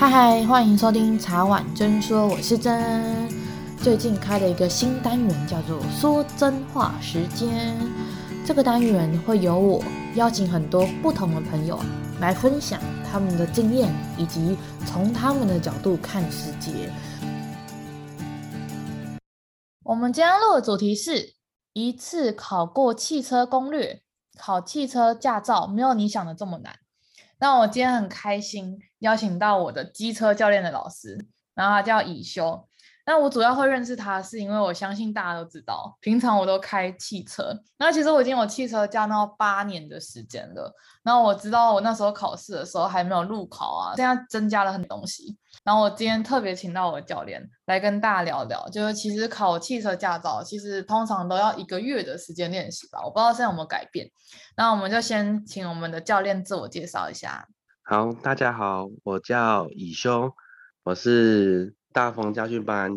嗨嗨，欢迎收听茶碗真说，我是真。最近开了一个新单元，叫做“说真话时间”。这个单元会由我邀请很多不同的朋友来分享他们的经验，以及从他们的角度看世界。我们今天录的主题是一次考过汽车攻略，考汽车驾照没有你想的这么难。那我今天很开心邀请到我的机车教练的老师，然后他叫以修。那我主要会认识他，是因为我相信大家都知道，平常我都开汽车。那其实我已经有汽车驾照八年的时间了。然后我知道我那时候考试的时候还没有路考啊，现在增加了很多东西。然后我今天特别请到我的教练来跟大家聊聊，就是其实考汽车驾照其实通常都要一个月的时间练习吧，我不知道现在有没有改变。那我们就先请我们的教练自我介绍一下。好，大家好，我叫以修，我是。大风家训班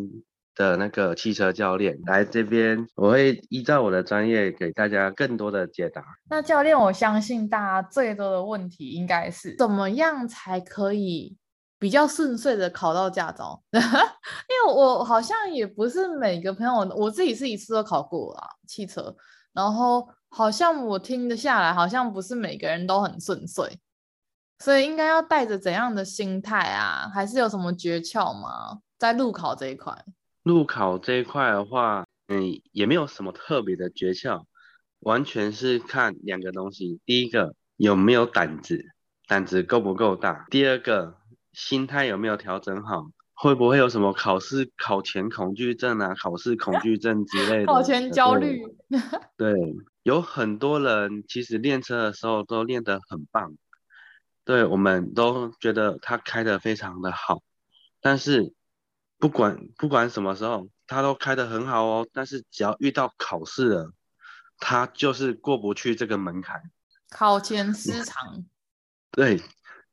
的那个汽车教练来这边，我会依照我的专业给大家更多的解答。那教练，我相信大家最多的问题应该是怎么样才可以比较顺遂的考到驾照？因为我好像也不是每个朋友，我自己是一次都考过了汽车，然后好像我听得下来，好像不是每个人都很顺遂，所以应该要带着怎样的心态啊？还是有什么诀窍吗？在路考这一块，路考这一块的话，嗯，也没有什么特别的诀窍，完全是看两个东西。第一个有没有胆子，胆子够不够大；第二个心态有没有调整好，会不会有什么考试考前恐惧症啊、考试恐惧症之类的？考前焦虑。对，有很多人其实练车的时候都练得很棒，对，我们都觉得他开得非常的好，但是。不管不管什么时候，他都开得很好哦。但是只要遇到考试了，他就是过不去这个门槛。考前失常。对，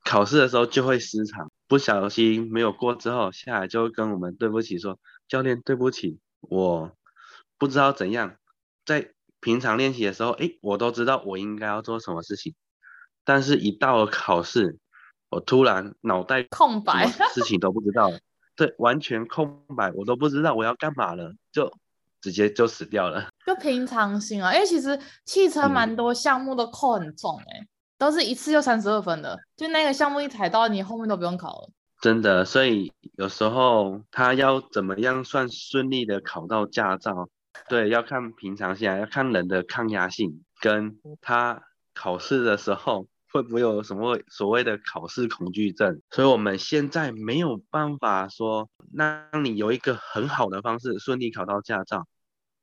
考试的时候就会失常，不小心没有过之后，下来就会跟我们对不起说，教练对不起，我不知道怎样。在平常练习的时候，诶，我都知道我应该要做什么事情，但是一到了考试，我突然脑袋空白，事情都不知道。对，完全空白，我都不知道我要干嘛了，就直接就死掉了。就平常心啊，因为其实汽车蛮多项目都扣很重，哎、嗯，都是一次就三十二分的，就那个项目一踩到，你后面都不用考了。真的，所以有时候他要怎么样算顺利的考到驾照，对，要看平常心啊，要看人的抗压性，跟他考试的时候。会不会有什么所谓的考试恐惧症？所以我们现在没有办法说让你有一个很好的方式顺利考到驾照，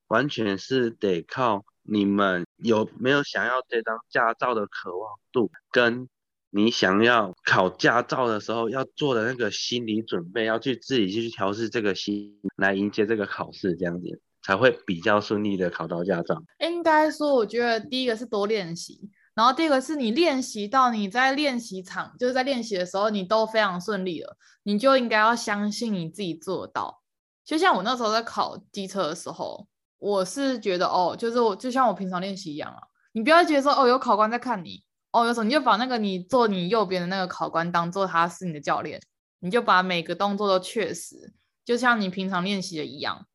完全是得靠你们有没有想要这张驾照的渴望度，跟你想要考驾照的时候要做的那个心理准备，要去自己去调试这个心来迎接这个考试，这样子才会比较顺利的考到驾照。应该说，我觉得第一个是多练习。然后第二个是你练习到你在练习场，就是在练习的时候，你都非常顺利了，你就应该要相信你自己做到。就像我那时候在考机车的时候，我是觉得哦，就是我就像我平常练习一样啊，你不要觉得说哦有考官在看你，哦有时候你就把那个你坐你右边的那个考官当做他是你的教练，你就把每个动作都确实，就像你平常练习的一样，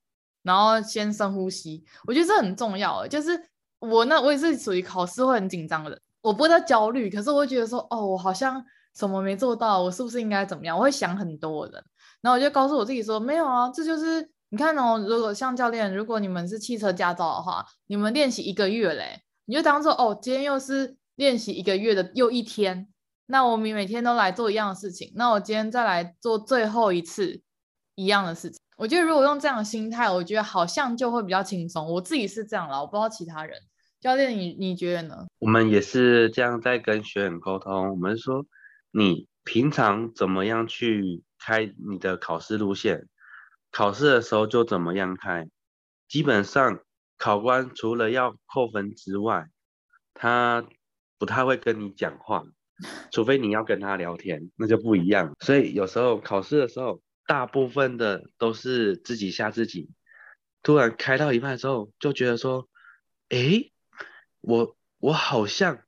然后先深呼吸，我觉得这很重要，就是。我那我也是属于考试会很紧张的人，我不会在焦虑，可是我会觉得说，哦，我好像什么没做到，我是不是应该怎么样？我会想很多的，然后我就告诉我自己说，没有啊，这就是你看哦，如果像教练，如果你们是汽车驾照的话，你们练习一个月嘞，你就当做哦，今天又是练习一个月的又一天，那我们每天都来做一样的事情，那我今天再来做最后一次一样的事情。我觉得如果用这样的心态，我觉得好像就会比较轻松。我自己是这样啦，我不知道其他人。教练，你你觉得呢？我们也是这样在跟学员沟通。我们说，你平常怎么样去开你的考试路线，考试的时候就怎么样开。基本上，考官除了要扣分之外，他不太会跟你讲话，除非你要跟他聊天，那就不一样。所以有时候考试的时候，大部分的都是自己吓自己。突然开到一半的时候，就觉得说，诶。我我好像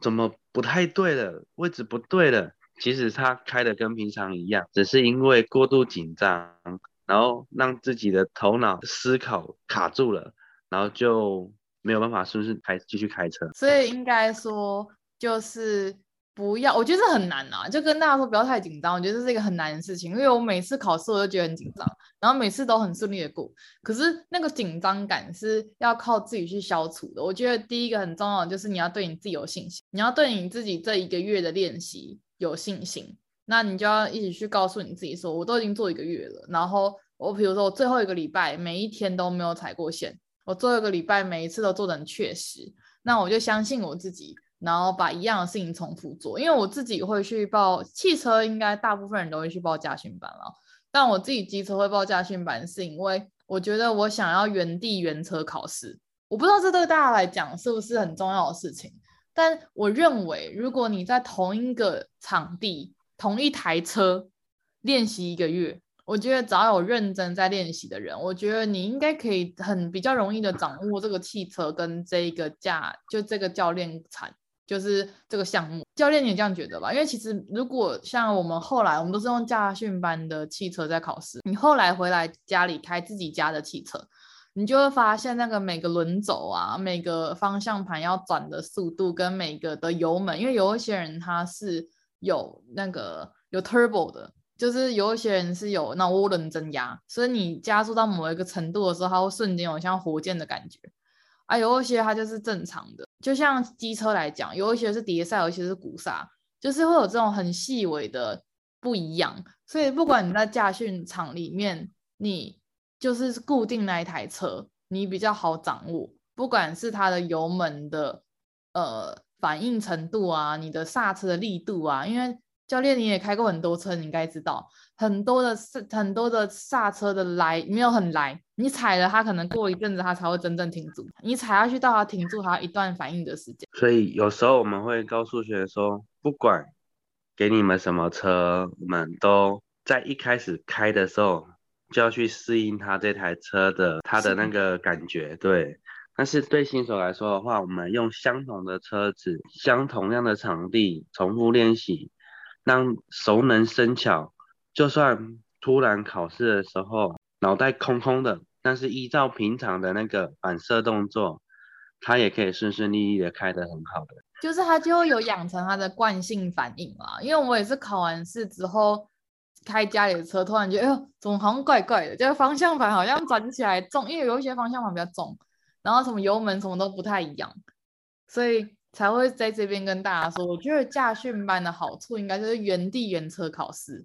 怎么不太对了，位置不对了，其实他开的跟平常一样，只是因为过度紧张，然后让自己的头脑思考卡住了，然后就没有办法顺势开继续开车。所以应该说就是。不要，我觉得这很难啊，就跟大家说不要太紧张。我觉得这是一个很难的事情，因为我每次考试我都觉得很紧张，然后每次都很顺利的过。可是那个紧张感是要靠自己去消除的。我觉得第一个很重要的就是你要对你自己有信心，你要对你自己这一个月的练习有信心。那你就要一起去告诉你自己说，我都已经做一个月了。然后我比如说我最后一个礼拜每一天都没有踩过线，我最后一个礼拜每一次都做得很确实，那我就相信我自己。然后把一样的事情重复做，因为我自己会去报汽车，应该大部分人都会去报驾训班了。但我自己机车会报驾训班，是因为我觉得我想要原地原车考试。我不知道这对大家来讲是不是很重要的事情，但我认为如果你在同一个场地、同一台车练习一个月，我觉得只要有认真在练习的人，我觉得你应该可以很比较容易的掌握这个汽车跟这个驾，就这个教练产。就是这个项目，教练你也这样觉得吧？因为其实如果像我们后来，我们都是用驾训班的汽车在考试，你后来回来家里开自己家的汽车，你就会发现那个每个轮轴啊，每个方向盘要转的速度跟每个的油门，因为有一些人他是有那个有 turbo 的，就是有一些人是有那涡轮增压，所以你加速到某一个程度的时候，它会瞬间有像火箭的感觉。啊，有一些它就是正常的，就像机车来讲，有一些是碟刹，有一些是鼓刹，就是会有这种很细微的不一样。所以不管你在驾训场里面，你就是固定那一台车，你比较好掌握，不管是它的油门的呃反应程度啊，你的刹车的力度啊，因为。教练，你也开过很多车，你应该知道很多的刹很多的刹车的来没有很来，你踩了它，可能过一阵子它才会真正停住。你踩下去到它停住，还要一段反应的时间。所以有时候我们会告诉学生说，不管给你们什么车，我们都在一开始开的时候就要去适应它这台车的它的那个感觉，对。但是对新手来说的话，我们用相同的车子，相同样的场地，重复练习。让熟能生巧，就算突然考试的时候脑袋空空的，但是依照平常的那个反射动作，他也可以顺顺利利的开得很好的。就是他就会有养成他的惯性反应嘛。因为我也是考完试之后开家里的车，突然觉得哎呦，怎么好像怪怪的？就是方向盘好像转起来重，因为有一些方向盘比较重，然后什么油门什么都不太一样，所以。才会在这边跟大家说，我觉得驾训班的好处应该就是原地原车考试，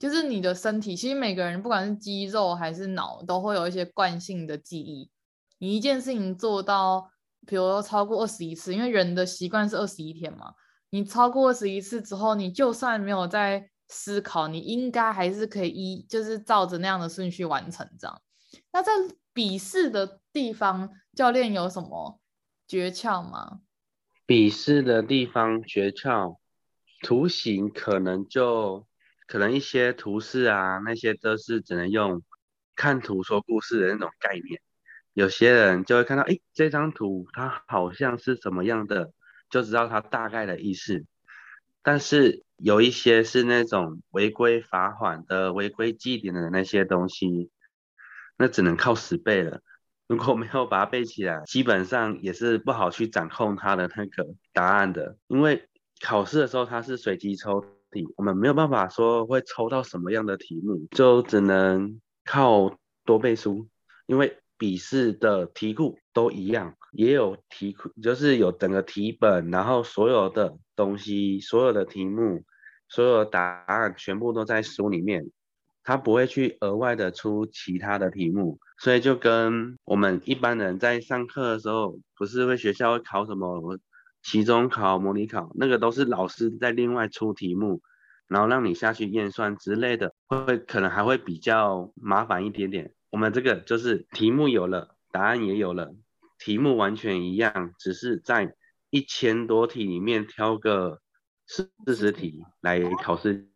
就是你的身体，其实每个人不管是肌肉还是脑，都会有一些惯性的记忆。你一件事情做到，比如说超过二十一次，因为人的习惯是二十一天嘛，你超过二十一次之后，你就算没有在思考，你应该还是可以依就是照着那样的顺序完成这样。那在笔试的地方，教练有什么诀窍吗？笔试的地方诀窍，图形可能就可能一些图示啊，那些都是只能用看图说故事的那种概念。有些人就会看到，诶，这张图它好像是什么样的，就知道它大概的意思。但是有一些是那种违规罚款的、违规记点的那些东西，那只能靠死背了。如果没有把它背起来，基本上也是不好去掌控它的那个答案的。因为考试的时候它是随机抽我们没有办法说会抽到什么样的题目，就只能靠多背书。因为笔试的题库都一样，也有题库，就是有整个题本，然后所有的东西、所有的题目、所有的答案全部都在书里面，他不会去额外的出其他的题目。所以就跟我们一般人在上课的时候，不是会学校会考什么期中考、模拟考，那个都是老师在另外出题目，然后让你下去验算之类的，会可能还会比较麻烦一点点。我们这个就是题目有了，答案也有了，题目完全一样，只是在一千多题里面挑个四四十题来考试。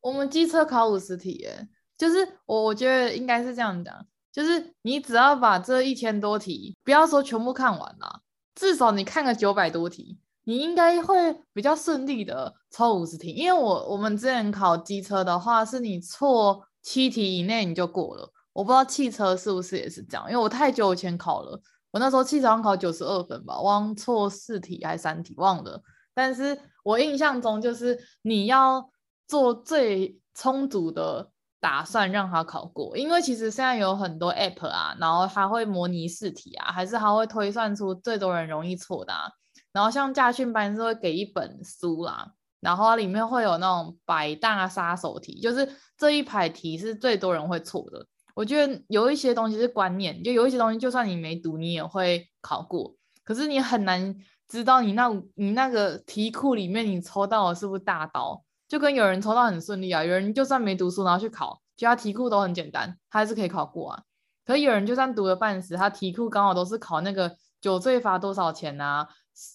我们机车考五十题耶，就是我我觉得应该是这样讲。就是你只要把这一千多题，不要说全部看完了，至少你看个九百多题，你应该会比较顺利的抽五十题。因为我我们之前考机车的话，是你错七题以内你就过了。我不知道汽车是不是也是这样，因为我太久以前考了，我那时候汽车考九十二分吧，忘错四题还是三题忘了。但是我印象中就是你要做最充足的打算让他考过，因为其实现在有很多 app 啊，然后他会模拟试题啊，还是他会推算出最多人容易错的啊。然后像驾训班是会给一本书啦，然后里面会有那种百大杀手题，就是这一排题是最多人会错的。我觉得有一些东西是观念，就有一些东西就算你没读，你也会考过，可是你很难。知道你那你那个题库里面你抽到的是不是大刀？就跟有人抽到很顺利啊，有人就算没读书然后去考，其他题库都很简单，他还是可以考过啊。可有人就算读了半死，他题库刚好都是考那个酒醉罚多少钱啊？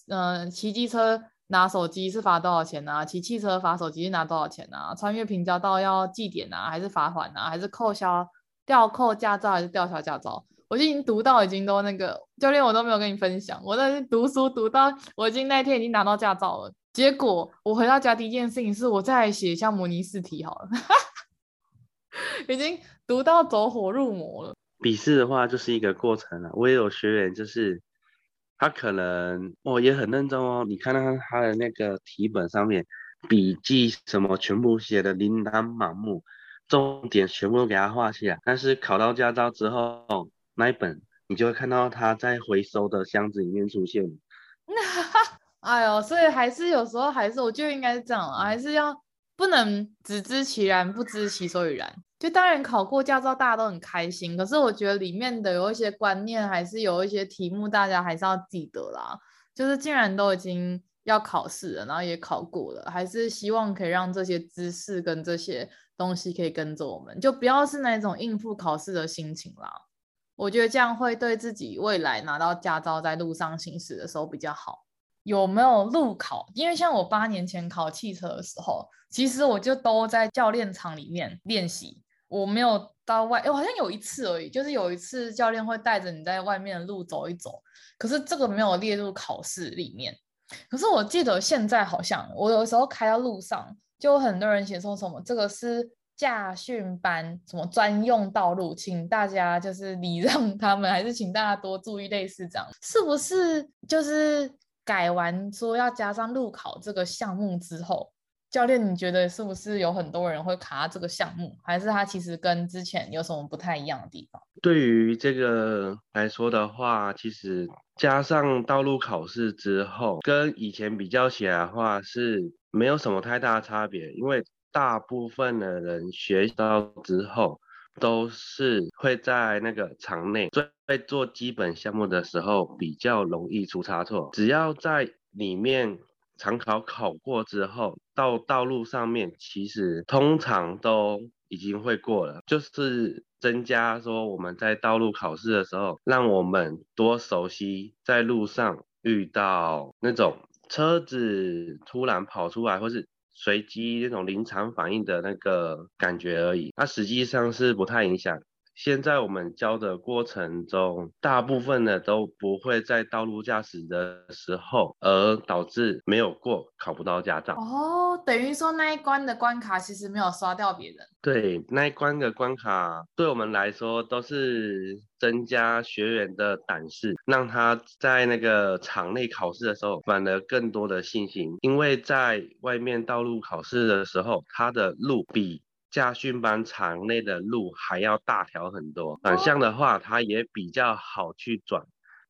嗯、呃，骑机车拿手机是罚多少钱啊？骑汽车罚手机是拿多少钱啊？穿越平交道要记点啊？还是罚款啊？还是扣销吊扣驾照还是吊销驾照？我已经读到已经都那个教练，我都没有跟你分享。我在读书读到我已经那天已经拿到驾照了。结果我回到家第一件事情是我再来写一下模拟试题好了，已经读到走火入魔了。笔试的话就是一个过程了。我也有学员就是他可能哦也很认真哦，你看到他的那个题本上面笔记什么全部写的琳琅满目，重点全部都给他画起来。但是考到驾照之后。那一本，你就会看到他在回收的箱子里面出现。哎呦，所以还是有时候还是，我就应该是这样，还是要不能只知其然，不知其所以然。就当然考过驾照，大家都很开心，可是我觉得里面的有一些观念，还是有一些题目，大家还是要记得啦。就是既然都已经要考试了，然后也考过了，还是希望可以让这些知识跟这些东西可以跟着我们，就不要是那种应付考试的心情啦。我觉得这样会对自己未来拿到驾照在路上行驶的时候比较好。有没有路考？因为像我八年前考汽车的时候，其实我就都在教练场里面练习，我没有到外。诶，好像有一次而已，就是有一次教练会带着你在外面的路走一走，可是这个没有列入考试里面。可是我记得现在好像我有时候开到路上，就很多人写说什么这个是。驾训班什么专用道路，请大家就是礼让他们，还是请大家多注意类似这样，是不是？就是改完说要加上路考这个项目之后，教练你觉得是不是有很多人会卡这个项目，还是他其实跟之前有什么不太一样的地方？对于这个来说的话，其实加上道路考试之后，跟以前比较起来的话是没有什么太大的差别，因为。大部分的人学到之后，都是会在那个场内在做基本项目的时候比较容易出差错。只要在里面场考考过之后，到道路上面其实通常都已经会过了。就是增加说我们在道路考试的时候，让我们多熟悉在路上遇到那种车子突然跑出来，或是。随机那种临场反应的那个感觉而已，它实际上是不太影响。现在我们教的过程中，大部分的都不会在道路驾驶的时候，而导致没有过，考不到驾照。哦，等于说那一关的关卡其实没有刷掉别人。对，那一关的关卡对我们来说都是增加学员的胆识，让他在那个场内考试的时候，反而更多的信心。因为在外面道路考试的时候，他的路比。驾训班场内的路还要大条很多，反向的话，它也比较好去转，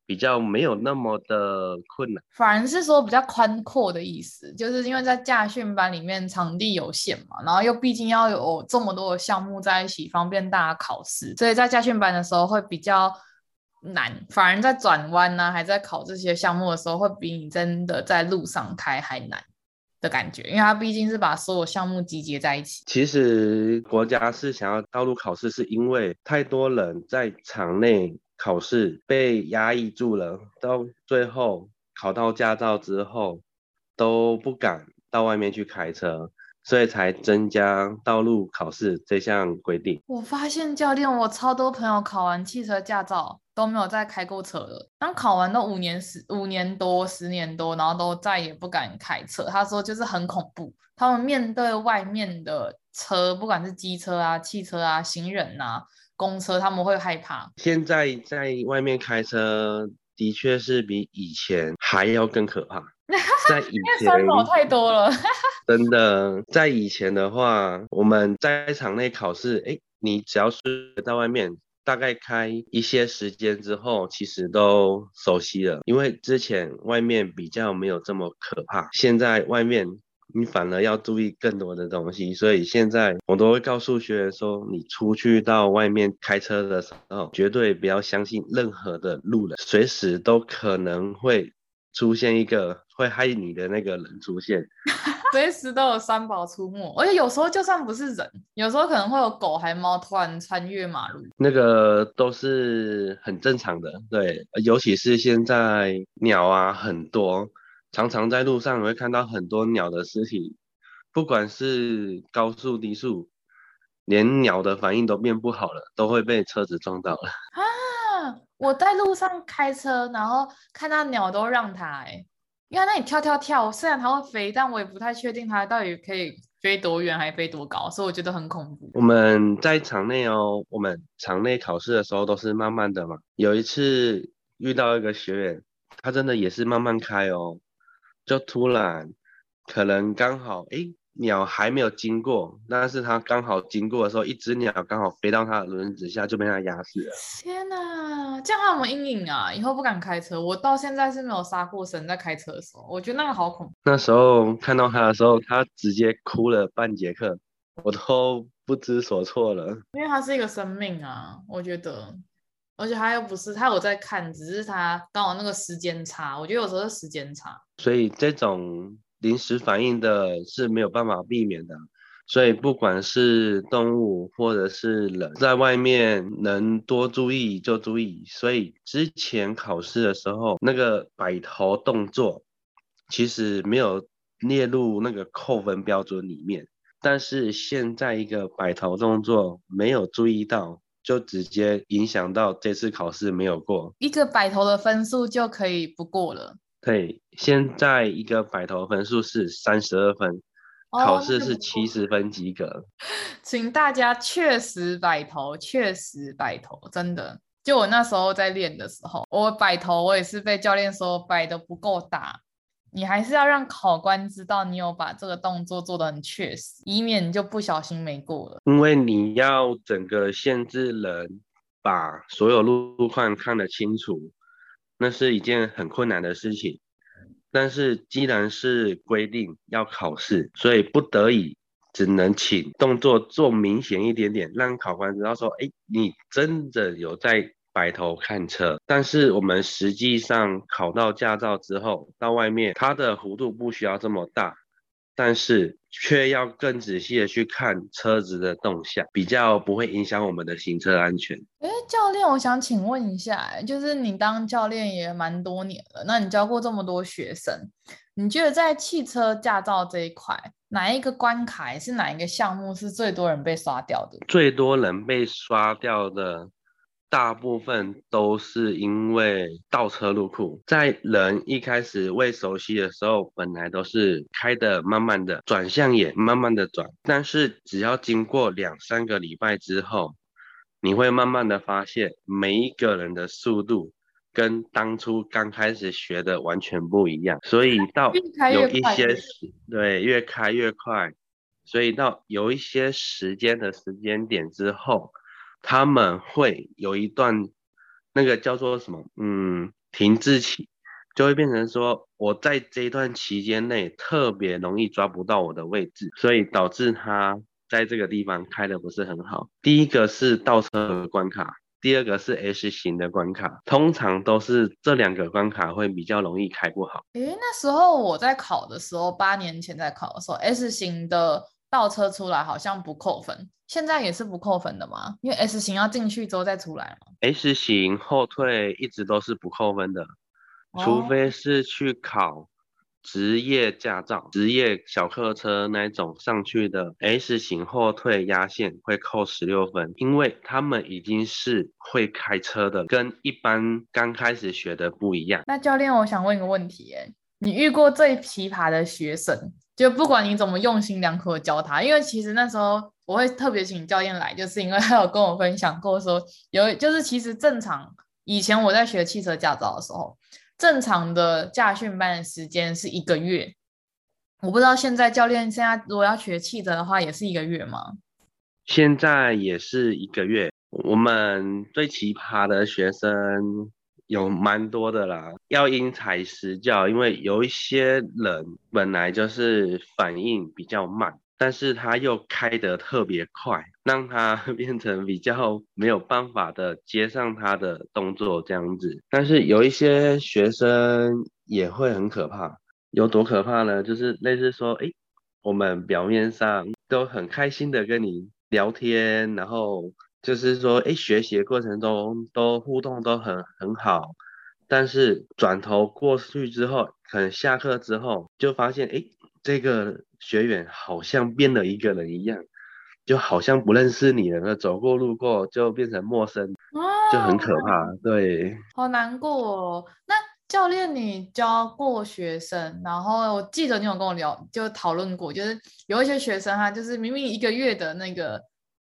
比较没有那么的困难。反而是说比较宽阔的意思，就是因为在驾训班里面场地有限嘛，然后又毕竟要有这么多的项目在一起，方便大家考试，所以在驾训班的时候会比较难。反而在转弯呢，还在考这些项目的时候，会比你真的在路上开还难。的感觉，因为它毕竟是把所有项目集结在一起。其实国家是想要道路考试，是因为太多人在场内考试被压抑住了，到最后考到驾照之后都不敢到外面去开车，所以才增加道路考试这项规定。我发现教练，我超多朋友考完汽车驾照都没有再开过车了。刚考完都五年十五年多十年多，然后都再也不敢开车。他说就是很恐怖，他们面对外面的车，不管是机车啊、汽车啊、行人啊、公车，他们会害怕。现在在外面开车的确是比以前还要更可怕。在以前太多了，真的，在以前的话，我们在场内考试，哎，你只要是在外面，大概开一些时间之后，其实都熟悉了，因为之前外面比较没有这么可怕，现在外面你反而要注意更多的东西，所以现在我都会告诉学员说，你出去到外面开车的时候，绝对不要相信任何的路人，随时都可能会出现一个。会害你的那个人出现，随时都有三宝出没，而且有时候就算不是人，有时候可能会有狗还猫突然穿越马路，那个都是很正常的。对，尤其是现在鸟啊很多，常常在路上会看到很多鸟的尸体，不管是高速低速，连鸟的反应都变不好了，都会被车子撞到了。啊！我在路上开车，然后看到鸟都让它哎。因为那里跳跳跳，虽然它会飞，但我也不太确定它到底可以飞多远，还飞多高，所以我觉得很恐怖。我们在场内哦，我们场内考试的时候都是慢慢的嘛。有一次遇到一个学员，他真的也是慢慢开哦，就突然可能刚好诶。鸟还没有经过，但是它刚好经过的时候，一只鸟刚好飞到它的轮子下，就被它压死了。天哪，这样还有没有阴影啊？以后不敢开车。我到现在是没有杀过生在开车的时候，我觉得那个好恐怖。那时候看到它的时候，它直接哭了半节课，我都不知所措了。因为它是一个生命啊，我觉得，而且它又不是，它有在看，只是它刚好那个时间差，我觉得有时候是时间差。所以这种。临时反应的是没有办法避免的，所以不管是动物或者是人，在外面能多注意就注意。所以之前考试的时候，那个摆头动作其实没有列入那个扣分标准里面，但是现在一个摆头动作没有注意到，就直接影响到这次考试没有过，一个摆头的分数就可以不过了。对，现在一个摆头分数是三十二分，哦、考试是七十分及格。请大家确实摆头，确实摆头，真的。就我那时候在练的时候，我摆头，我也是被教练说摆的不够大。你还是要让考官知道你有把这个动作做得很确实，以免你就不小心没过了。因为你要整个限制人把所有路况看得清楚。那是一件很困难的事情，但是既然是规定要考试，所以不得已只能请动作做明显一点点，让考官知道说，哎，你真的有在摆头看车。但是我们实际上考到驾照之后，到外面它的弧度不需要这么大。但是却要更仔细的去看车子的动向，比较不会影响我们的行车安全。哎，教练，我想请问一下，就是你当教练也蛮多年了，那你教过这么多学生，你觉得在汽车驾照这一块，哪一个关卡还是哪一个项目是最多人被刷掉的？最多人被刷掉的。大部分都是因为倒车入库，在人一开始未熟悉的时候，本来都是开的慢慢的，转向也慢慢的转，但是只要经过两三个礼拜之后，你会慢慢的发现，每一个人的速度跟当初刚开始学的完全不一样，所以到有一些对越开越快，所以到有一些时间的时间点之后。他们会有一段那个叫做什么，嗯，停滞期，就会变成说，我在这一段期间内特别容易抓不到我的位置，所以导致他在这个地方开的不是很好。第一个是倒车的关卡，第二个是 S 型的关卡，通常都是这两个关卡会比较容易开不好。诶，那时候我在考的时候，八年前在考的时候，S 型的倒车出来好像不扣分。现在也是不扣分的吗？因为 S 型要进去之后再出来嘛。S 型后退一直都是不扣分的，哦、除非是去考职业驾照、职业小客车那种上去的 S 型后退压线会扣十六分，因为他们已经是会开车的，跟一般刚开始学的不一样。那教练，我想问一个问题，哎，你遇过最奇葩的学生？就不管你怎么用心良苦的教他，因为其实那时候我会特别请教练来，就是因为他有跟我分享过说，有就是其实正常以前我在学汽车驾照的时候，正常的驾训班的时间是一个月。我不知道现在教练现在如果要学汽车的话，也是一个月吗？现在也是一个月。我们最奇葩的学生。有蛮多的啦，要因材施教，因为有一些人本来就是反应比较慢，但是他又开得特别快，让他 变成比较没有办法的接上他的动作这样子。但是有一些学生也会很可怕，有多可怕呢？就是类似说，诶，我们表面上都很开心的跟你聊天，然后。就是说，哎，学习的过程中都互动都很很好，但是转头过去之后，可能下课之后就发现，哎，这个学员好像变了一个人一样，就好像不认识你了，那走过路过就变成陌生，就很可怕，对。好难过哦。那教练，你教过学生，然后我记得你有跟我聊，就讨论过，就是有一些学生他就是明明一个月的那个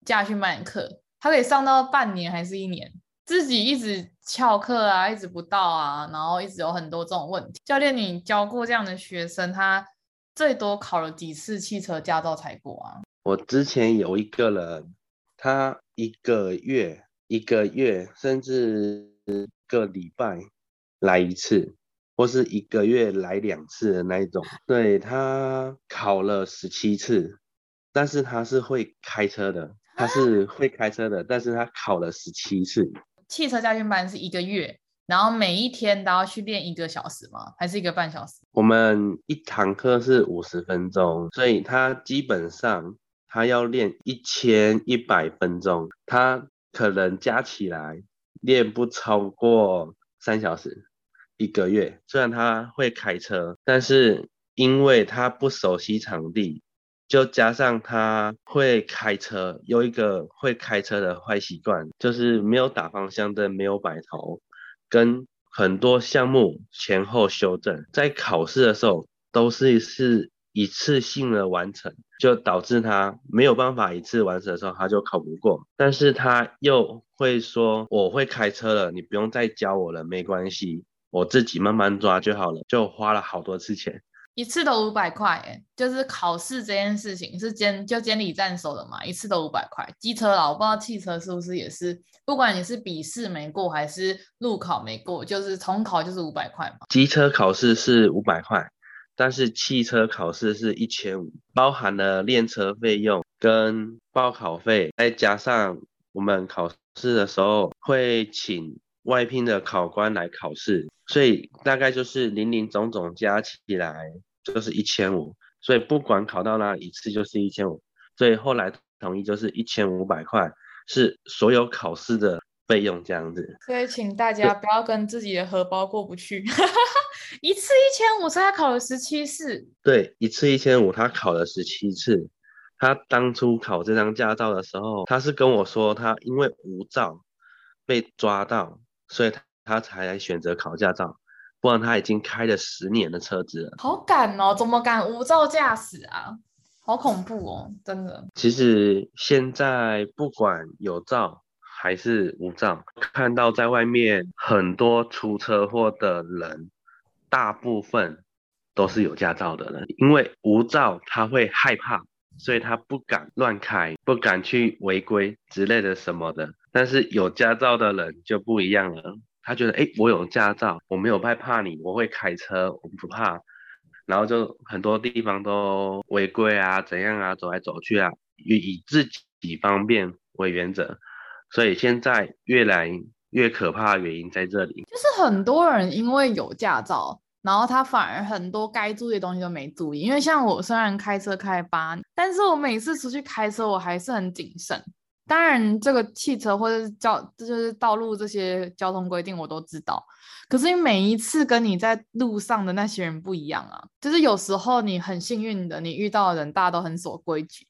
驾训班课。他可以上到半年还是一年，自己一直翘课啊，一直不到啊，然后一直有很多这种问题。教练，你教过这样的学生，他最多考了几次汽车驾照才过啊？我之前有一个人，他一个月、一个月，甚至一个礼拜来一次，或是一个月来两次的那一种。对，他考了十七次，但是他是会开车的。他是会开车的，但是他考了十七次。汽车驾训班是一个月，然后每一天都要去练一个小时吗？还是一个半小时？我们一堂课是五十分钟，所以他基本上他要练一千一百分钟，他可能加起来练不超过三小时一个月。虽然他会开车，但是因为他不熟悉场地。就加上他会开车，有一个会开车的坏习惯，就是没有打方向灯，没有摆头，跟很多项目前后修正，在考试的时候都是是一次性的完成，就导致他没有办法一次完成的时候，他就考不过。但是他又会说，我会开车了，你不用再教我了，没关系，我自己慢慢抓就好了，就花了好多次钱。一次都五百块，哎，就是考试这件事情是监就监理站收的嘛，一次都五百块。机车啦，我不知道汽车是不是也是，不管你是笔试没过还是路考没过，就是重考就是五百块嘛。机车考试是五百块，但是汽车考试是一千五，包含了练车费用跟报考费，再加上我们考试的时候会请外聘的考官来考试，所以大概就是林林总总加起来就是一千五，所以不管考到哪一次就是一千五，所以后来统一就是一千五百块是所有考试的费用这样子。所以请大家不要跟自己的荷包过不去，一次一千五，所以他考了十七次。对，一次一千五，他考了十七次。他当初考这张驾照的时候，他是跟我说他因为无照被抓到。所以他他才来选择考驾照，不然他已经开了十年的车子了。好敢哦，怎么敢无照驾驶啊？好恐怖哦，真的。其实现在不管有照还是无照，看到在外面很多出车祸的人，大部分都是有驾照的人，因为无照他会害怕，所以他不敢乱开，不敢去违规之类的什么的。但是有驾照的人就不一样了，他觉得，哎，我有驾照，我没有害怕你，我会开车，我不怕，然后就很多地方都违规啊，怎样啊，走来走去啊，以以自己方便为原则，所以现在越来越可怕的原因在这里，就是很多人因为有驾照，然后他反而很多该注意的东西都没注意，因为像我虽然开车开八，但是我每次出去开车我还是很谨慎。当然，这个汽车或者是交，这就是道路这些交通规定我都知道。可是你每一次跟你在路上的那些人不一样啊，就是有时候你很幸运的，你遇到的人大家都很守规矩，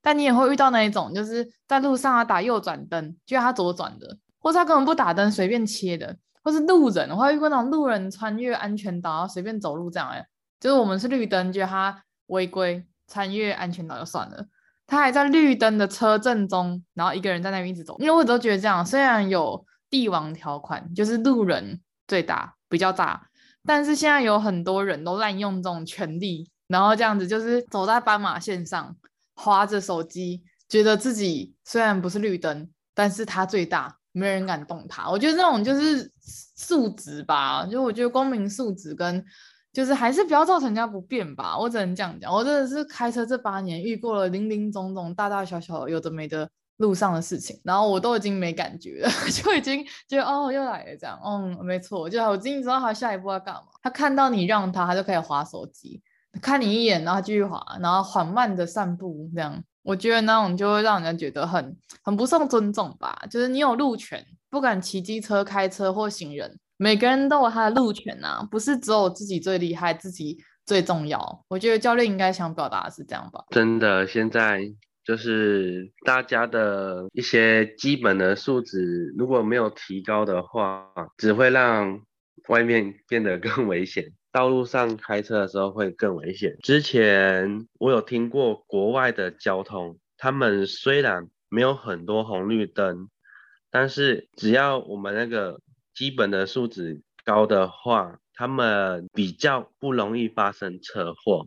但你也会遇到那一种，就是在路上啊打右转灯，就他左转的，或者他根本不打灯随便切的，或是路人，我还遇过那种路人穿越安全岛然后随便走路这样哎，就是我们是绿灯，就他违规穿越安全岛就算了。他还在绿灯的车阵中，然后一个人在那边一直走。因为我都觉得这样，虽然有帝王条款，就是路人最大比较大，但是现在有很多人都滥用这种权利，然后这样子就是走在斑马线上，划着手机，觉得自己虽然不是绿灯，但是他最大，没人敢动他。我觉得这种就是素质吧，就我觉得公民素质跟。就是还是不要造成人家不便吧，我只能这样讲。我真的是开车这八年遇过了林林总总、大大小小有的没的路上的事情，然后我都已经没感觉了，就已经觉得哦又来了这样，嗯没错，就我今天知道他下一步要干嘛。他看到你让他，他就开始滑手机，看你一眼，然后继续滑，然后缓慢的散步这样。我觉得那种就会让人家觉得很很不受尊重吧。就是你有路权，不管骑机车、开车或行人。每个人都有他的路权呐、不是只有自己最厉害，自己最重要。我觉得教练应该想表达的是这样吧。真的，现在就是大家的一些基本的素质如果没有提高的话，只会让外面变得更危险。道路上开车的时候会更危险。之前我有听过国外的交通，他们虽然没有很多红绿灯，但是只要我们那个。基本的素质高的话，他们比较不容易发生车祸，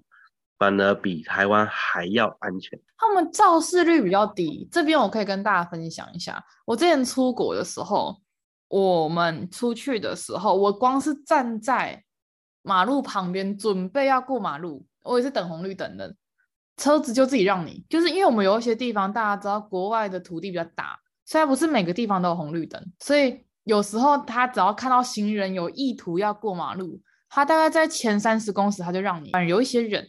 反而比台湾还要安全。他们肇事率比较低，这边我可以跟大家分享一下。我之前出国的时候，我们出去的时候，我光是站在马路旁边准备要过马路，我也是等红绿灯的，车子就自己让你，就是因为我们有一些地方大家知道，国外的土地比较大，虽然不是每个地方都有红绿灯，所以。有时候他只要看到行人有意图要过马路，他大概在前三十公尺他就让你。反正有一些人，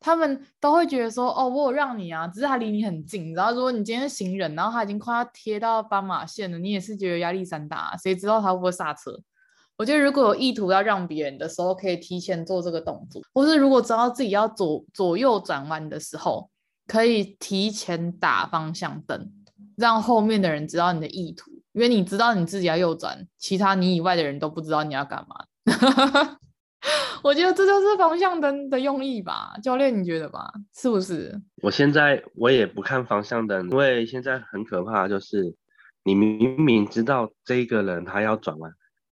他们都会觉得说，哦，我有让你啊，只是他离你很近。然后如果你今天是行人，然后他已经快要贴到斑马线了，你也是觉得压力山大，谁知道他会不会刹车？我觉得如果有意图要让别人的时候，可以提前做这个动作，或是如果知道自己要左左右转弯的时候，可以提前打方向灯，让后面的人知道你的意图。因为你知道你自己要右转，其他你以外的人都不知道你要干嘛。我觉得这就是方向灯的用意吧，教练，你觉得吧？是不是？我现在我也不看方向灯，因为现在很可怕，就是你明明知道这个人他要转弯。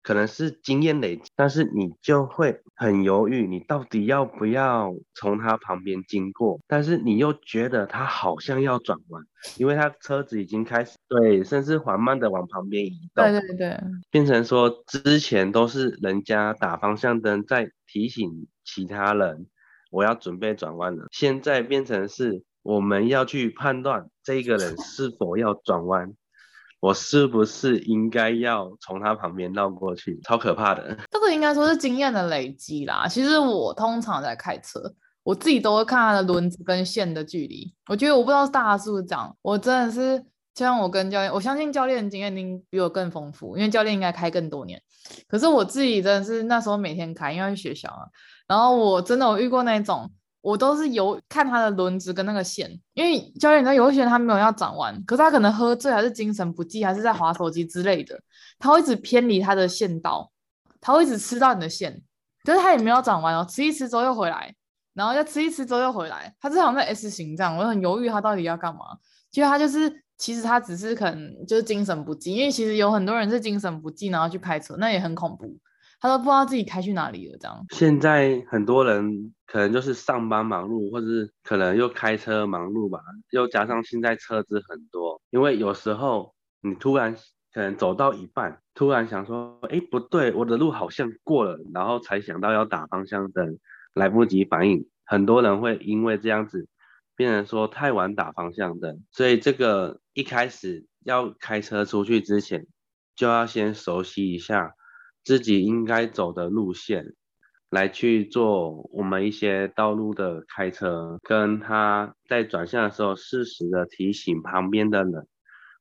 可能是经验累积，但是你就会很犹豫，你到底要不要从他旁边经过？但是你又觉得他好像要转弯，因为他车子已经开始对，甚至缓慢的往旁边移动。对对对，变成说之前都是人家打方向灯在提醒其他人，我要准备转弯了，现在变成是我们要去判断这个人是否要转弯。我是不是应该要从他旁边绕过去？超可怕的。这个应该说是经验的累积啦。其实我通常在开车，我自己都会看他的轮子跟线的距离。我觉得我不知道大家是不是这样，我真的是就像我跟教练，我相信教练的经验一定比我更丰富，因为教练应该开更多年。可是我自己真的是那时候每天开，因为学校啊。然后我真的有遇过那种。我都是有看他的轮子跟那个线，因为教练你知道有些人他没有要转弯，可是他可能喝醉还是精神不济，还是在划手机之类的，他会一直偏离他的线道，他会一直吃到你的线，可是他也没有转弯哦，吃一吃之后又回来，然后又吃一吃之后又回来，他就好像在 S 型这样，我很犹豫他到底要干嘛，其实他就是其实他只是可能就是精神不济，因为其实有很多人是精神不济然后去开车，那也很恐怖。他都不知道自己开去哪里了，这样。现在很多人可能就是上班忙碌，或者是可能又开车忙碌吧，又加上现在车子很多，因为有时候你突然可能走到一半，突然想说，哎，不对，我的路好像过了，然后才想到要打方向灯，来不及反应。很多人会因为这样子，变成说太晚打方向灯，所以这个一开始要开车出去之前，就要先熟悉一下。自己应该走的路线，来去做我们一些道路的开车，跟他在转向的时候适时的提醒旁边的人，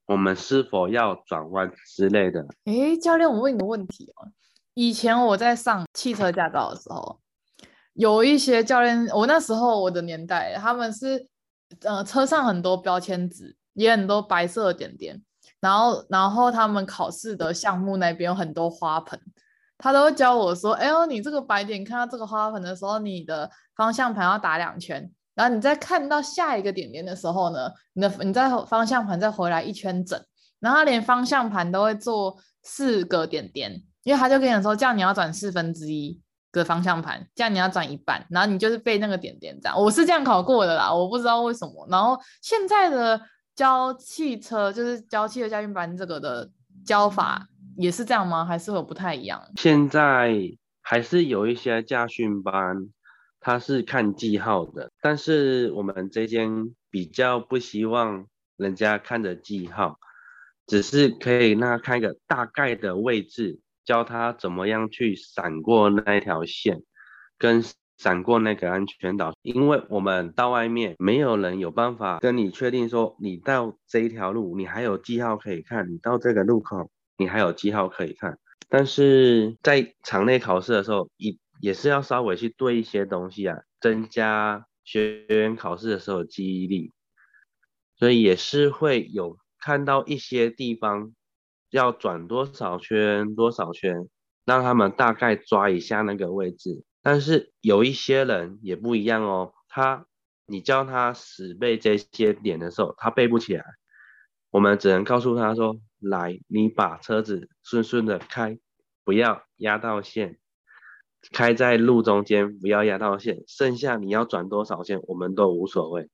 我们是否要转弯之类的。诶，教练，我问你个问题哦。以前我在上汽车驾照的时候，有一些教练，我那时候我的年代，他们是呃车上很多标签纸，也很多白色的点点，然后然后他们考试的项目那边有很多花盆，他都会教我说：“哎呦，你这个白点看到这个花盆的时候，你的方向盘要打两圈。”然后你再看到下一个点点的时候呢，你的你在方向盘再回来一圈整，然后他连方向盘都会做四个点点，因为他就跟你说，这样你要转四分之一个方向盘，这样你要转一半，然后你就是背那个点点这样。我是这样考过的啦，我不知道为什么。然后现在的教汽车就是教汽车驾训班这个的教法也是这样吗？还是会不太一样？现在还是有一些驾训班。他是看记号的，但是我们这间比较不希望人家看着记号，只是可以让他看一个大概的位置，教他怎么样去闪过那一条线，跟闪过那个安全岛。因为我们到外面，没有人有办法跟你确定说，你到这一条路，你还有记号可以看；你到这个路口，你还有记号可以看。但是在场内考试的时候，一也是要稍微去对一些东西啊，增加学员考试的时候记忆力，所以也是会有看到一些地方要转多少圈多少圈，让他们大概抓一下那个位置。但是有一些人也不一样哦，他你叫他死背这些点的时候，他背不起来，我们只能告诉他说：来，你把车子顺顺的开，不要压到线。开在路中间，不要压到线，剩下你要转多少线，我们都无所谓，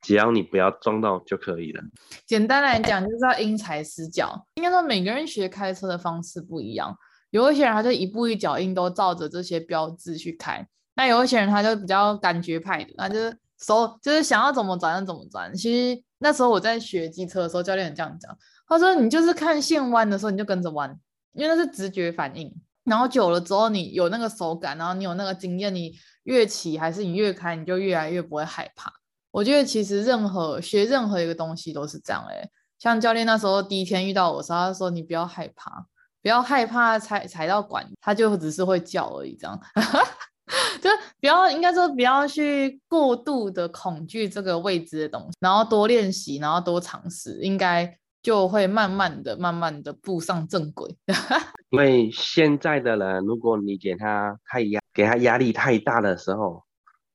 只要你不要撞到就可以了。简单来讲，就是要因材施教。应该说，每个人学开车的方式不一样，有一些人他就一步一脚印都照着这些标志去开，那有一些人他就比较感觉派的，那就是手就是想要怎么转就怎么转。其实那时候我在学机车的时候，教练也这样讲，他说你就是看线弯的时候你就跟着弯，因为那是直觉反应。然后久了之后，你有那个手感，然后你有那个经验，你越骑还是你越开，你就越来越不会害怕。我觉得其实任何学任何一个东西都是这样诶，像教练那时候第一天遇到我时候，他说你不要害怕，不要害怕踩踩到管，他就只是会叫而已，这样，就不要应该说不要去过度的恐惧这个未知的东西，然后多练习，然后多尝试，应该。就会慢慢的、慢慢的步上正轨。因为现在的人，如果你给他太压，给他压力太大的时候，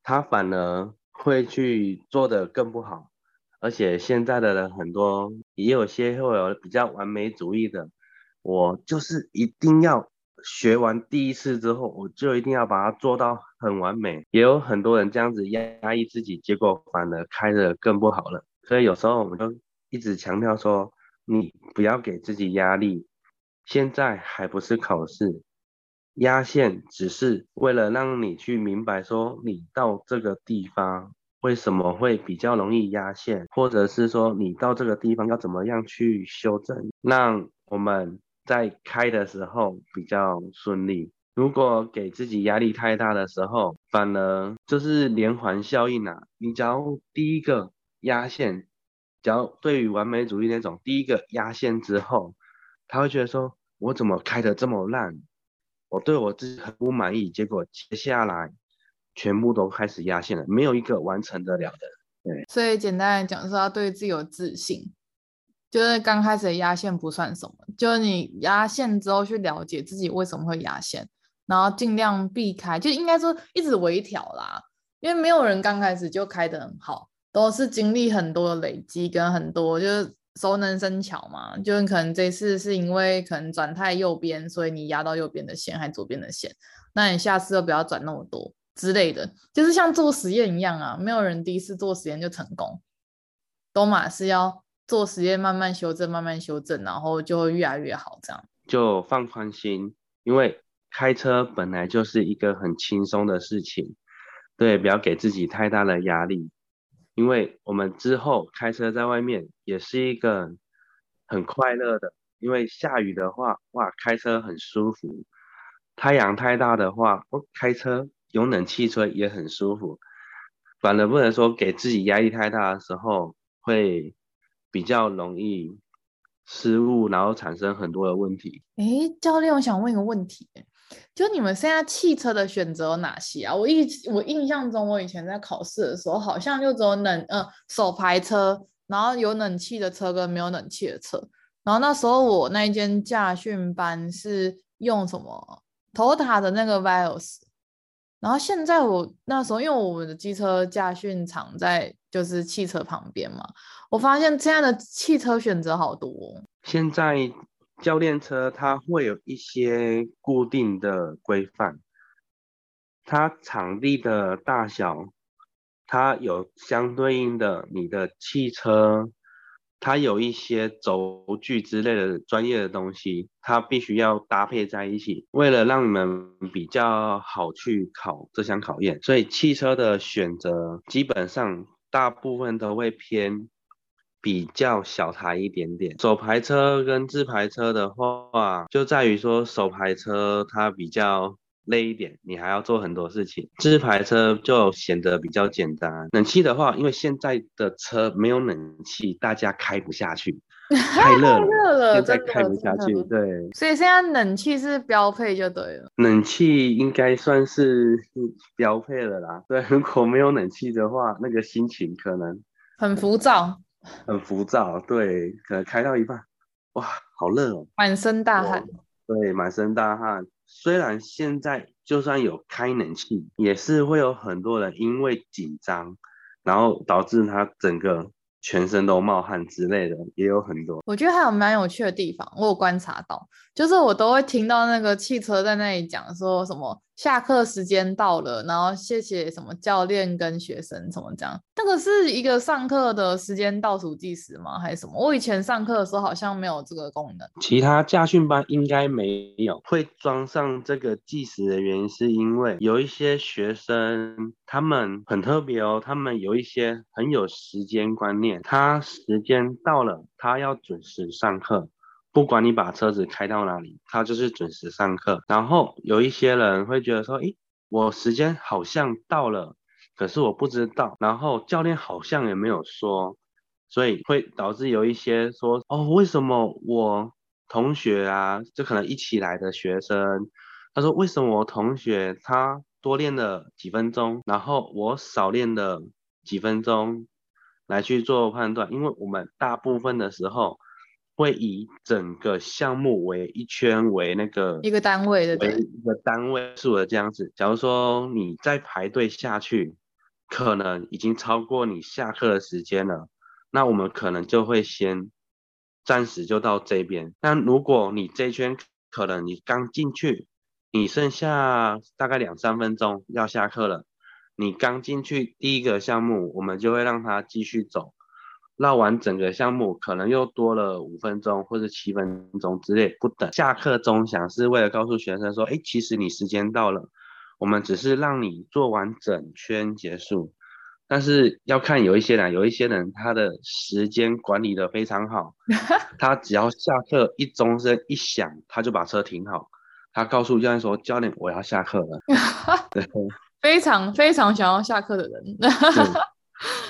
他反而会去做得更不好。而且现在的人很多，也有些会有比较完美主义的，我就是一定要学完第一次之后，我就一定要把它做到很完美。也有很多人这样子压抑自己，结果反而开得更不好了。所以有时候我们就一直强调说。你不要给自己压力，现在还不是考试，压线只是为了让你去明白说，你到这个地方为什么会比较容易压线，或者是说你到这个地方要怎么样去修正，让我们在开的时候比较顺利。如果给自己压力太大的时候，反而就是连环效应啊，你只要第一个压线。只要对于完美主义那种，第一个压线之后，他会觉得说：“我怎么开得这么烂？我对我自己很不满意。”结果接下来全部都开始压线了，没有一个完成得了的。对，所以简单来讲，是要对自己有自信。就是刚开始压线不算什么，就是你压线之后去了解自己为什么会压线，然后尽量避开，就应该说一直微调啦。因为没有人刚开始就开得很好。都是经历很多的累积跟很多，就是熟能生巧嘛。就是可能这次是因为可能转太右边，所以你压到右边的线，还左边的线，那你下次就不要转那么多之类的。就是像做实验一样啊，没有人第一次做实验就成功，都嘛是要做实验，慢慢修正，慢慢修正，然后就会越来越好。这样就放宽心，因为开车本来就是一个很轻松的事情，对，不要给自己太大的压力。因为我们之后开车在外面也是一个很快乐的，因为下雨的话，哇，开车很舒服；太阳太大的话，哦开车有冷气吹也很舒服。反而不能说给自己压力太大的时候会比较容易失误，然后产生很多的问题。诶，教练，我想问一个问题，就你们现在汽车的选择有哪些啊？我印我印象中，我以前在考试的时候，好像就只有冷呃手排车，然后有冷气的车跟没有冷气的车。然后那时候我那一间驾训班是用什么头塔的那个 Vios。然后现在我那时候，因为我们的机车驾训场在就是汽车旁边嘛，我发现这样的汽车选择好多。现在教练车它会有一些固定的规范，它场地的大小，它有相对应的你的汽车。它有一些轴距之类的专业的东西，它必须要搭配在一起，为了让你们比较好去考这项考验，所以汽车的选择基本上大部分都会偏比较小台一点点。手排车跟自排车的话，就在于说手排车它比较。累一点，你还要做很多事情。自排车就显得比较简单。冷气的话，因为现在的车没有冷气，大家开不下去，太热了，热了，现在开不下去。对，所以现在冷气是标配就对了。冷气应该算是标配了啦。对，如果没有冷气的话，那个心情可能很浮躁，很浮躁。对，可能开到一半，哇，好热哦，满身大汗。对，满身大汗。虽然现在就算有开冷气，也是会有很多人因为紧张，然后导致他整个。全身都冒汗之类的也有很多，我觉得还有蛮有趣的地方，我有观察到，就是我都会听到那个汽车在那里讲说什么下课时间到了，然后谢谢什么教练跟学生什么这样，那个是一个上课的时间倒数计时吗？还是什么？我以前上课的时候好像没有这个功能，其他驾训班应该没有，会装上这个计时的原因是因为有一些学生他们很特别哦，他们有一些很有时间观念。他时间到了，他要准时上课，不管你把车子开到哪里，他就是准时上课。然后有一些人会觉得说，诶，我时间好像到了，可是我不知道，然后教练好像也没有说，所以会导致有一些说，哦，为什么我同学啊，就可能一起来的学生，他说为什么我同学他多练了几分钟，然后我少练了几分钟。来去做判断，因为我们大部分的时候会以整个项目为一圈为那个一个单位的，为一个单位数的这样子。假如说你在排队下去，可能已经超过你下课的时间了，那我们可能就会先暂时就到这边。但如果你这一圈可能你刚进去，你剩下大概两三分钟要下课了。你刚进去第一个项目，我们就会让他继续走，绕完整个项目可能又多了五分钟或者七分钟之类不等。下课钟响是为了告诉学生说，哎，其实你时间到了，我们只是让你做完整圈结束。但是要看有一些人，有一些人他的时间管理的非常好，他只要下课一钟声一响，他就把车停好，他告诉教练说，教练我要下课了。对。非常非常想要下课的人，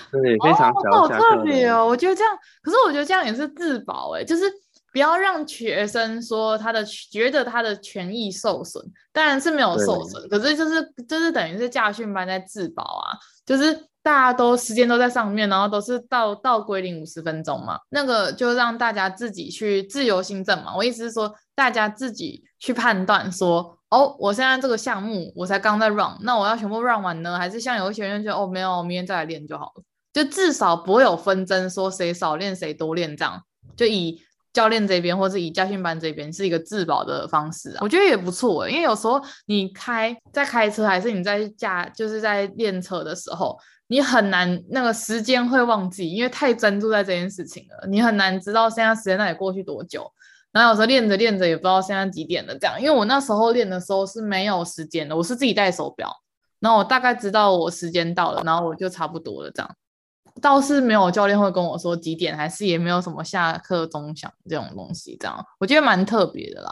对，非常想要下课。好特别哦，我觉得这样，可是我觉得这样也是自保哎，就是不要让学生说他的觉得他的权益受损，当然是没有受损，可是就是就是等于是驾训班在自保啊，就是。大家都时间都在上面，然后都是到到归零五十分钟嘛，那个就让大家自己去自由心证嘛。我意思是说，大家自己去判断说，哦，我现在这个项目我才刚在 run，那我要全部 run 完呢，还是像有一些人就觉得，哦，没有，明天再来练就好了，就至少不会有纷争，说谁少练谁多练这样，就以教练这边或者以家训班这边是一个自保的方式啊，我觉得也不错，因为有时候你开在开车还是你在驾就是在练车的时候。你很难那个时间会忘记，因为太专注在这件事情了。你很难知道现在时间到底过去多久。然后有时候练着练着也不知道现在几点了，这样。因为我那时候练的时候是没有时间的，我是自己带手表，然后我大概知道我时间到了，然后我就差不多了这样。倒是没有教练会跟我说几点，还是也没有什么下课钟响这种东西，这样我觉得蛮特别的啦。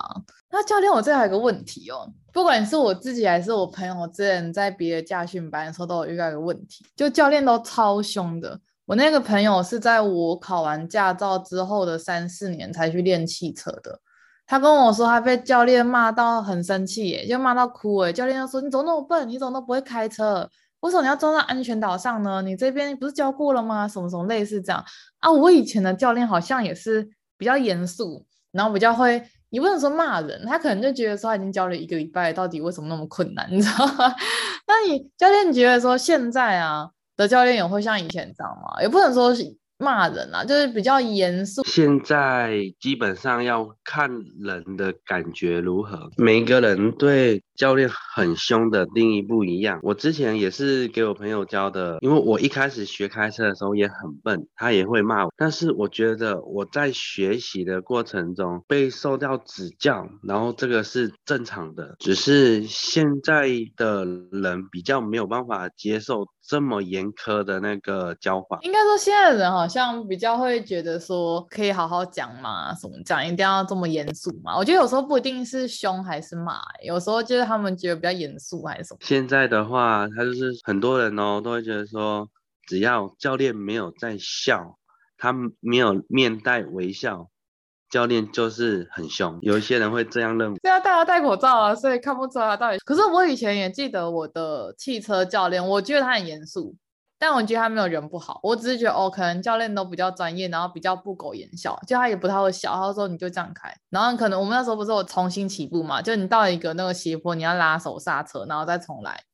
那教练，我这还有一个问题哦，不管是我自己还是我朋友，之前在别的驾训班的时候都有遇到一个问题，就教练都超凶的。我那个朋友是在我考完驾照之后的三四年才去练汽车的。他跟我说，他被教练骂到很生气，耶，就骂到哭，哎，教练就说：“你怎么那么笨？你怎么都不会开车？为什么你要装在安全岛上呢？你这边不是教过了吗？什么什么类似这样啊？”我以前的教练好像也是比较严肃，然后比较会。你不能说骂人，他可能就觉得说他已经教了一个礼拜，到底为什么那么困难，你知道吗？那你教练觉得说现在啊的教练也会像以前这样吗？也不能说是。骂人啊，就是比较严肃。现在基本上要看人的感觉如何，每一个人对教练很凶的定义不一样。我之前也是给我朋友教的，因为我一开始学开车的时候也很笨，他也会骂我。但是我觉得我在学习的过程中被受到指教，然后这个是正常的。只是现在的人比较没有办法接受这么严苛的那个教法。应该说现在的人。好像比较会觉得说可以好好讲嘛，什么讲一定要这么严肃嘛？我觉得有时候不一定是凶还是骂，有时候就是他们觉得比较严肃还是什么。现在的话，他就是很多人哦都会觉得说，只要教练没有在笑，他没有面带微笑，教练就是很凶。有一些人会这样认为。对啊大家戴口罩啊，所以看不出来他到底。可是我以前也记得我的汽车教练，我觉得他很严肃。但我觉得他没有人不好，我只是觉得哦，可能教练都比较专业，然后比较不苟言笑，就他也不太会笑。他说你就这样开，然后可能我们那时候不是有重新起步嘛，就你到一个那个斜坡，你要拉手刹车，然后再重来。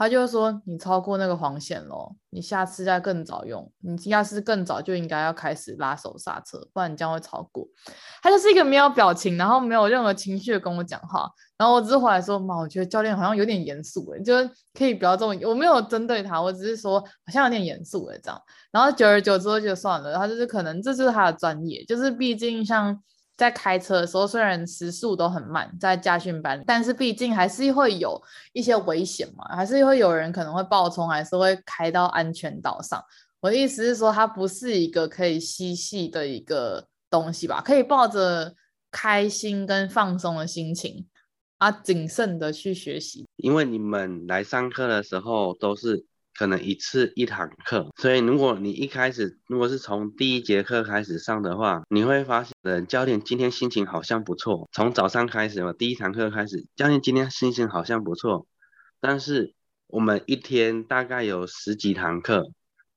他就说你超过那个黄线咯，你下次再更早用，你下次更早就应该要开始拉手刹车，不然你将会超过。他就是一个没有表情，然后没有任何情绪的跟我讲话，然后我只是回来说嘛，我觉得教练好像有点严肃诶，就是可以不要这么，我没有针对他，我只是说好像有点严肃诶这样。然后久而久之就就算了，他就是可能这就是他的专业，就是毕竟像。在开车的时候，虽然时速都很慢，在驾训班，但是毕竟还是会有一些危险嘛，还是会有人可能会爆冲，还是会开到安全岛上。我的意思是说，它不是一个可以嬉戏的一个东西吧？可以抱着开心跟放松的心情啊，谨慎的去学习。因为你们来上课的时候都是。可能一次一堂课，所以如果你一开始如果是从第一节课开始上的话，你会发现，教练今天心情好像不错。从早上开始嘛，第一堂课开始，教练今天心情好像不错。但是我们一天大概有十几堂课，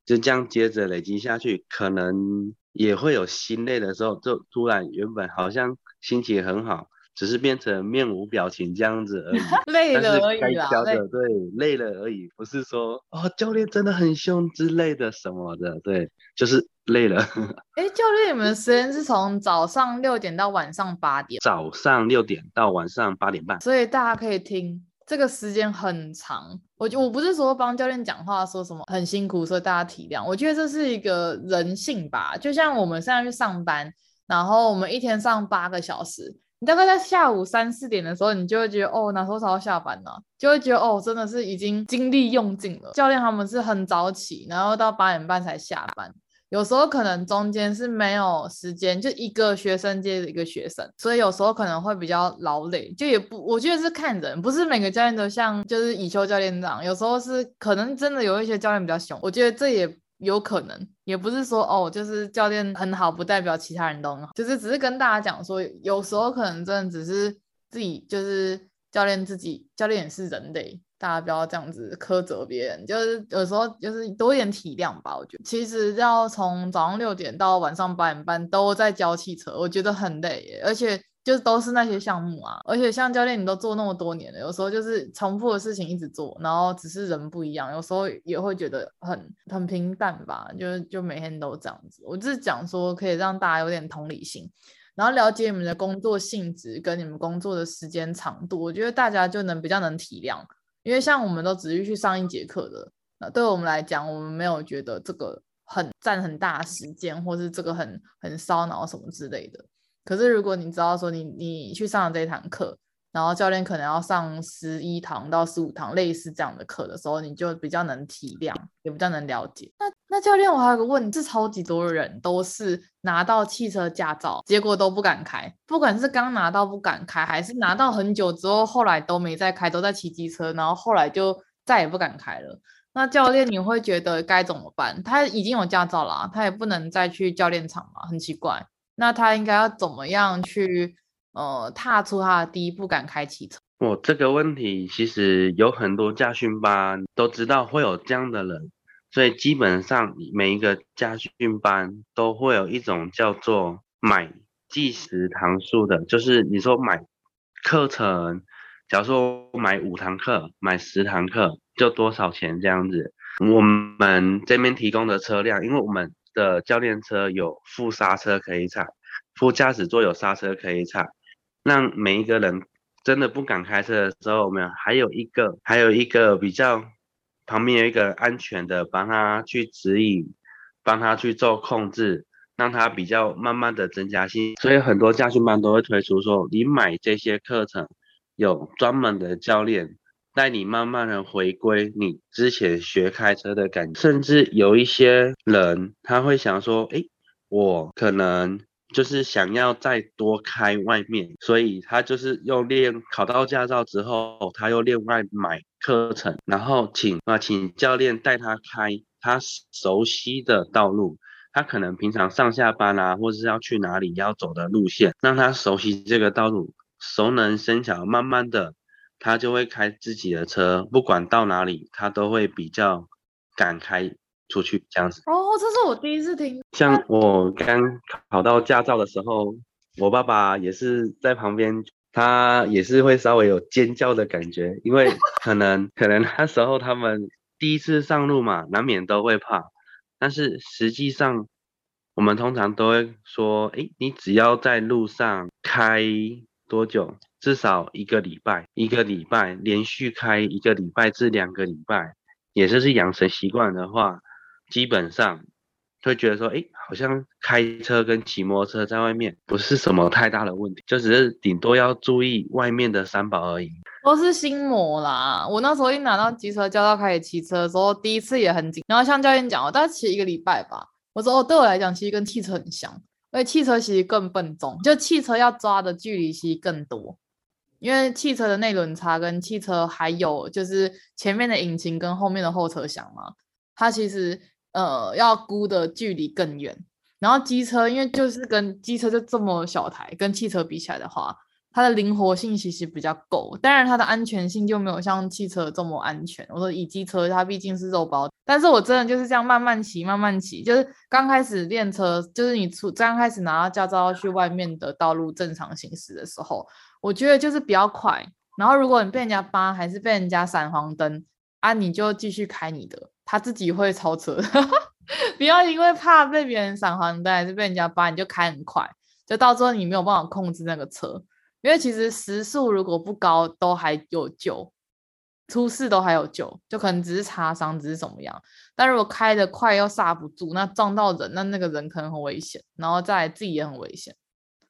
就这样接着累积下去，可能也会有心累的时候，就突然原本好像心情很好。只是变成面无表情这样子而已，累了而已啦。对，累了而已，不是说哦教练真的很凶之类的什么的，对，就是累了。哎，教练，你们时间是从早上六点到晚上八点？早上六点到晚上八点半。所以大家可以听，这个时间很长。我我不是说帮教练讲话说什么很辛苦，所以大家体谅。我觉得这是一个人性吧，就像我们现在去上班，然后我们一天上八个小时。你大概在下午三四点的时候，你就会觉得哦，哪时候才要下班呢？就会觉得哦，真的是已经精力用尽了。教练他们是很早起，然后到八点半才下班，有时候可能中间是没有时间，就一个学生接着一个学生，所以有时候可能会比较劳累。就也不，我觉得是看人，不是每个教练都像就是以秋教练这样，有时候是可能真的有一些教练比较凶，我觉得这也。有可能，也不是说哦，就是教练很好，不代表其他人都很好，就是只是跟大家讲说，有时候可能真的只是自己，就是教练自己，教练也是人类，大家不要这样子苛责别人，就是有时候就是多一点体谅吧。我觉得其实要从早上六点到晚上八点半都在教汽车，我觉得很累，而且。就都是那些项目啊，而且像教练你都做那么多年了，有时候就是重复的事情一直做，然后只是人不一样，有时候也会觉得很很平淡吧，就是就每天都这样子。我只是讲说可以让大家有点同理心，然后了解你们的工作性质跟你们工作的时间长度，我觉得大家就能比较能体谅。因为像我们都只是去上一节课的，那对我们来讲，我们没有觉得这个很占很大时间，或是这个很很烧脑什么之类的。可是，如果你知道说你你去上了这一堂课，然后教练可能要上十一堂到十五堂类似这样的课的时候，你就比较能体谅，也比较能了解。那那教练，我还有个问这，超级多人都是拿到汽车驾照，结果都不敢开，不管是刚拿到不敢开，还是拿到很久之后，后来都没再开，都在骑机车，然后后来就再也不敢开了。那教练你会觉得该怎么办？他已经有驾照了，他也不能再去教练场嘛，很奇怪。那他应该要怎么样去呃踏出他的第一步，敢开汽车？我这个问题其实有很多驾训班都知道会有这样的人，所以基本上每一个驾训班都会有一种叫做买计时堂数的，就是你说买课程，假如说买五堂课，买十堂课。就多少钱这样子？我们这边提供的车辆，因为我们的教练车有副刹车可以踩，副驾驶座有刹车可以踩，让每一个人真的不敢开车的时候，我们还有一个，还有一个比较旁边有一个安全的，帮他去指引，帮他去做控制，让他比较慢慢的增加心。所以很多驾训班都会推出说，你买这些课程有专门的教练。带你慢慢的回归你之前学开车的感觉，甚至有一些人他会想说，诶，我可能就是想要再多开外面，所以他就是又练考到驾照之后，他又另外买课程，然后请啊请教练带他开他熟悉的道路，他可能平常上下班啊，或者是要去哪里要走的路线，让他熟悉这个道路，熟能生巧，慢慢的。他就会开自己的车，不管到哪里，他都会比较敢开出去这样子。哦，这是我第一次听。像我刚考到驾照的时候，我爸爸也是在旁边，他也是会稍微有尖叫的感觉，因为 可能可能那时候他们第一次上路嘛，难免都会怕。但是实际上，我们通常都会说，诶，你只要在路上开多久？至少一个礼拜，一个礼拜连续开一个礼拜至两个礼拜，也就是养成习惯的话，基本上会觉得说，哎，好像开车跟骑摩托车在外面不是什么太大的问题，就只是顶多要注意外面的三宝而已。都是心魔啦。我那时候一拿到机车驾照开始骑车的时候，第一次也很紧，然后像教练讲，我大概骑一个礼拜吧。我说，哦，对我来讲，其实跟汽车很像，因为汽车其实更笨重，就汽车要抓的距离其实更多。因为汽车的内轮差跟汽车还有就是前面的引擎跟后面的后车厢嘛，它其实呃要估的距离更远。然后机车因为就是跟机车就这么小台，跟汽车比起来的话，它的灵活性其实比较够，当然它的安全性就没有像汽车这么安全。我说以机车它毕竟是肉包，但是我真的就是这样慢慢骑慢慢骑，就是刚开始练车，就是你出刚开始拿到驾照要去外面的道路正常行驶的时候。我觉得就是比较快，然后如果你被人家扒，还是被人家闪黄灯啊，你就继续开你的，他自己会超车。不要因为怕被别人闪黄灯还是被人家扒，你就开很快，就到时候你没有办法控制那个车。因为其实时速如果不高都还有救，出事都还有救，就可能只是擦伤，只是怎么样。但如果开得快又刹不住，那撞到人，那那个人可能很危险，然后再来自己也很危险。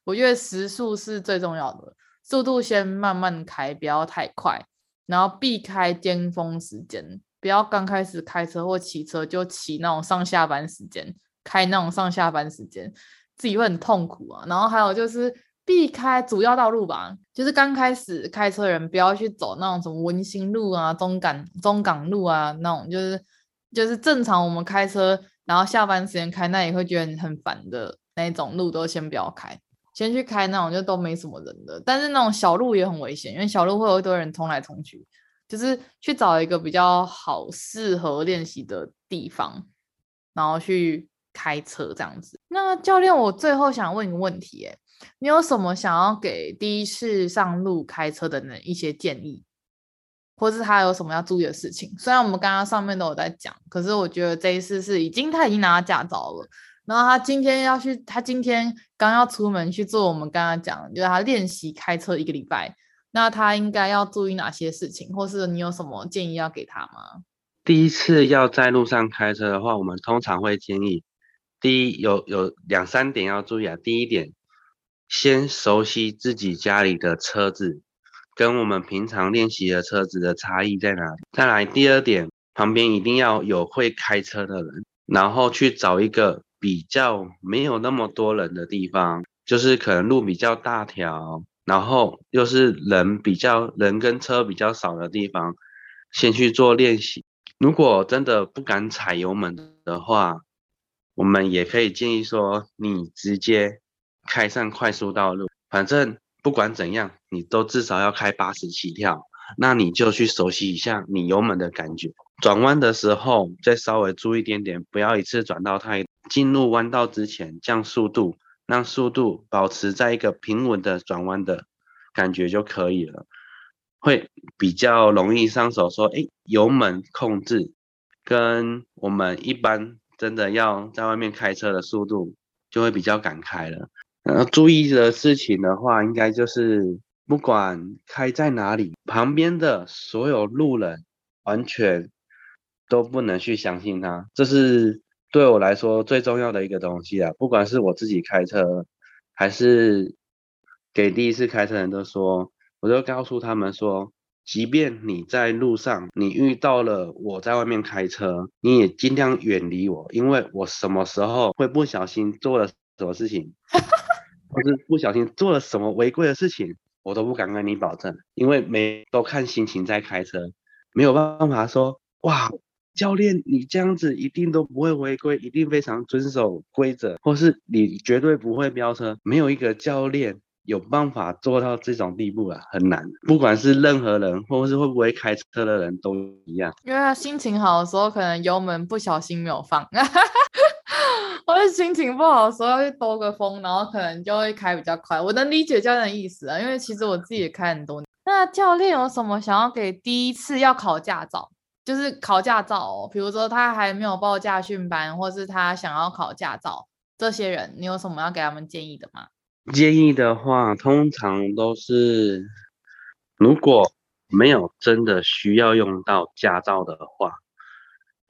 我觉得时速是最重要的。速度先慢慢开，不要太快，然后避开巅峰时间，不要刚开始开车或骑车就骑那种上下班时间，开那种上下班时间，自己会很痛苦啊。然后还有就是避开主要道路吧，就是刚开始开车人不要去走那种什么文心路啊、中港中港路啊那种，就是就是正常我们开车，然后下班时间开，那也会觉得很烦的那种路都先不要开。先去开那种就都没什么人的，但是那种小路也很危险，因为小路会有一堆人冲来冲去，就是去找一个比较好适合练习的地方，然后去开车这样子。那教练，我最后想问一个问题，诶，你有什么想要给第一次上路开车的人一些建议，或是他有什么要注意的事情？虽然我们刚刚上面都有在讲，可是我觉得这一次是已经他已经拿到驾照了。然后他今天要去，他今天刚要出门去做我们刚刚讲，就是他练习开车一个礼拜，那他应该要注意哪些事情，或是你有什么建议要给他吗？第一次要在路上开车的话，我们通常会建议，第一有有两三点要注意啊。第一点，先熟悉自己家里的车子，跟我们平常练习的车子的差异在哪里。再来，第二点，旁边一定要有会开车的人，然后去找一个。比较没有那么多人的地方，就是可能路比较大条，然后又是人比较人跟车比较少的地方，先去做练习。如果真的不敢踩油门的话，我们也可以建议说，你直接开上快速道路，反正不管怎样，你都至少要开八十起跳，那你就去熟悉一下你油门的感觉。转弯的时候再稍微注意一点点，不要一次转到太。进入弯道之前降速度，让速度保持在一个平稳的转弯的感觉就可以了，会比较容易上手。说，哎，油门控制跟我们一般真的要在外面开车的速度就会比较敢开了。然后注意的事情的话，应该就是不管开在哪里，旁边的所有路人完全。都不能去相信他，这是对我来说最重要的一个东西啊！不管是我自己开车，还是给第一次开车人都说，我就告诉他们说，即便你在路上，你遇到了我在外面开车，你也尽量远离我，因为我什么时候会不小心做了什么事情，或是不小心做了什么违规的事情，我都不敢跟你保证，因为每都看心情在开车，没有办法说哇。教练，你这样子一定都不会违规，一定非常遵守规则，或是你绝对不会飙车。没有一个教练有办法做到这种地步啊，很难。不管是任何人，或是会不会开车的人都一样。因为他心情好的时候，可能油门不小心没有放，或者心情不好的时候要去兜个风，然后可能就会开比较快。我能理解教练的意思啊，因为其实我自己也开很多年。那教练有什么想要给第一次要考驾照？就是考驾照哦，比如说他还没有报驾训班，或是他想要考驾照，这些人你有什么要给他们建议的吗？建议的话，通常都是如果没有真的需要用到驾照的话，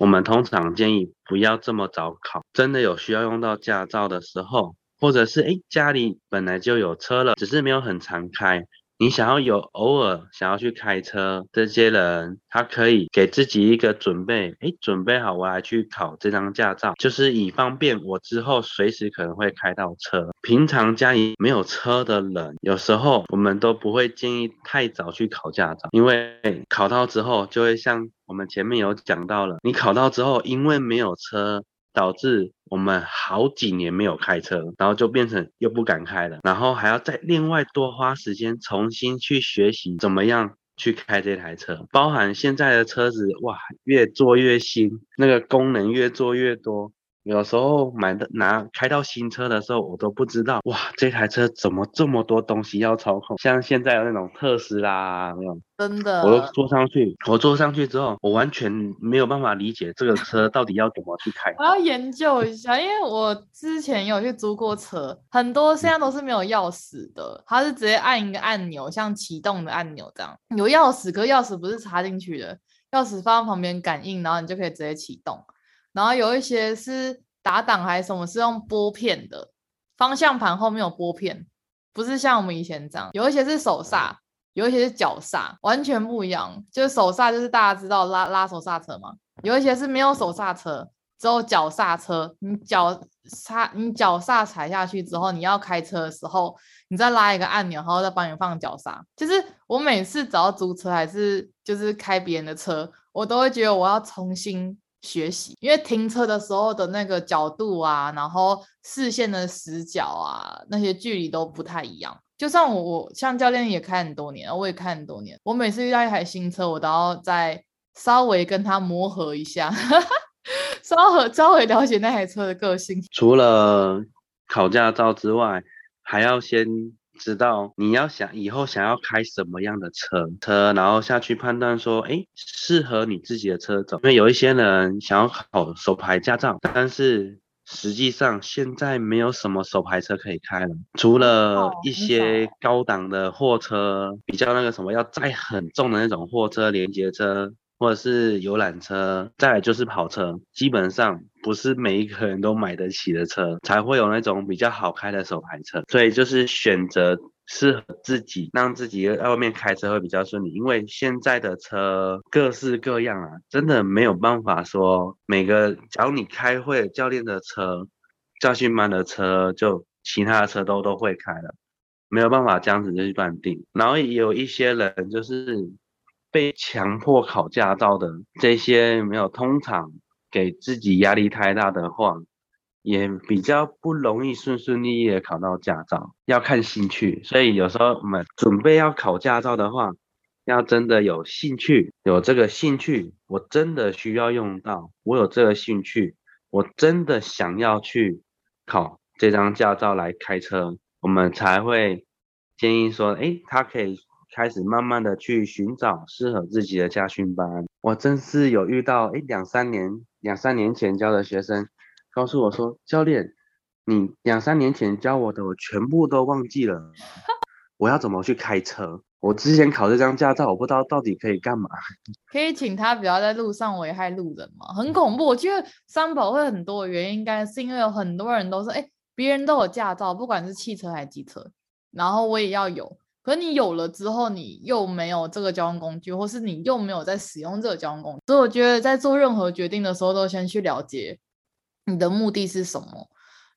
我们通常建议不要这么早考。真的有需要用到驾照的时候，或者是诶家里本来就有车了，只是没有很常开。你想要有偶尔想要去开车，这些人他可以给自己一个准备，诶，准备好我来去考这张驾照，就是以方便我之后随时可能会开到车。平常家里没有车的人，有时候我们都不会建议太早去考驾照，因为考到之后就会像我们前面有讲到了，你考到之后因为没有车。导致我们好几年没有开车，然后就变成又不敢开了，然后还要再另外多花时间重新去学习怎么样去开这台车。包含现在的车子，哇，越做越新，那个功能越做越多。有时候买的拿开到新车的时候，我都不知道哇，这台车怎么这么多东西要操控？像现在有那种特斯拉那种，真的，我都坐上去，我坐上去之后，我完全没有办法理解这个车到底要怎么去开。我要研究一下，因为我之前有去租过车，很多现在都是没有钥匙的，它是直接按一个按钮，像启动的按钮这样。有钥匙，可是钥匙不是插进去的，钥匙放在旁边感应，然后你就可以直接启动。然后有一些是打挡还是什么，是用拨片的，方向盘后面有拨片，不是像我们以前这样。有一些是手刹，有一些是脚刹，完全不一样。就是手刹就是大家知道拉拉手刹车嘛，有一些是没有手刹车，只有脚刹车。你脚刹你脚刹踩下去之后，你要开车的时候，你再拉一个按钮，然后再帮你放脚刹。就是我每次只要租车还是就是开别人的车，我都会觉得我要重新。学习，因为停车的时候的那个角度啊，然后视线的死角啊，那些距离都不太一样。就算我我像教练也开很多年，我也开很多年，我每次遇到一台新车，我都要再稍微跟他磨合一下，稍微稍微了解那台车的个性。除了考驾照之外，还要先。知道你要想以后想要开什么样的车车，然后下去判断说，哎，适合你自己的车种。因为有一些人想要考手牌驾照，但是实际上现在没有什么手牌车可以开了，除了一些高档的货车，比较那个什么要载很重的那种货车、连接车。或者是游览车，再来就是跑车，基本上不是每一个人都买得起的车，才会有那种比较好开的手排车。所以就是选择适合自己，让自己在外面开车会比较顺利。因为现在的车各式各样啊，真的没有办法说每个，假如你开会教练的车、教训班的车，就其他的车都都会开了，没有办法这样子就去断定。然后也有一些人就是。被强迫考驾照的这些没有通常给自己压力太大的话，也比较不容易顺顺利利的考到驾照，要看兴趣。所以有时候我们准备要考驾照的话，要真的有兴趣，有这个兴趣，我真的需要用到，我有这个兴趣，我真的想要去考这张驾照来开车，我们才会建议说，诶，他可以开始慢慢的去寻找适合自己的家训班。我真是有遇到，哎，两三年，两三年前教的学生。告诉我说，教练，你两三年前教我的，我全部都忘记了。我要怎么去开车？我之前考这张驾照，我不知道到底可以干嘛。可以请他不要在路上危害路人吗？很恐怖。我觉得三宝会很多的原因，应该是因为有很多人都说，哎，别人都有驾照，不管是汽车还是机车，然后我也要有。可你有了之后，你又没有这个交通工具，或是你又没有在使用这个交通工具，所以我觉得在做任何决定的时候，都先去了解。你的目的是什么？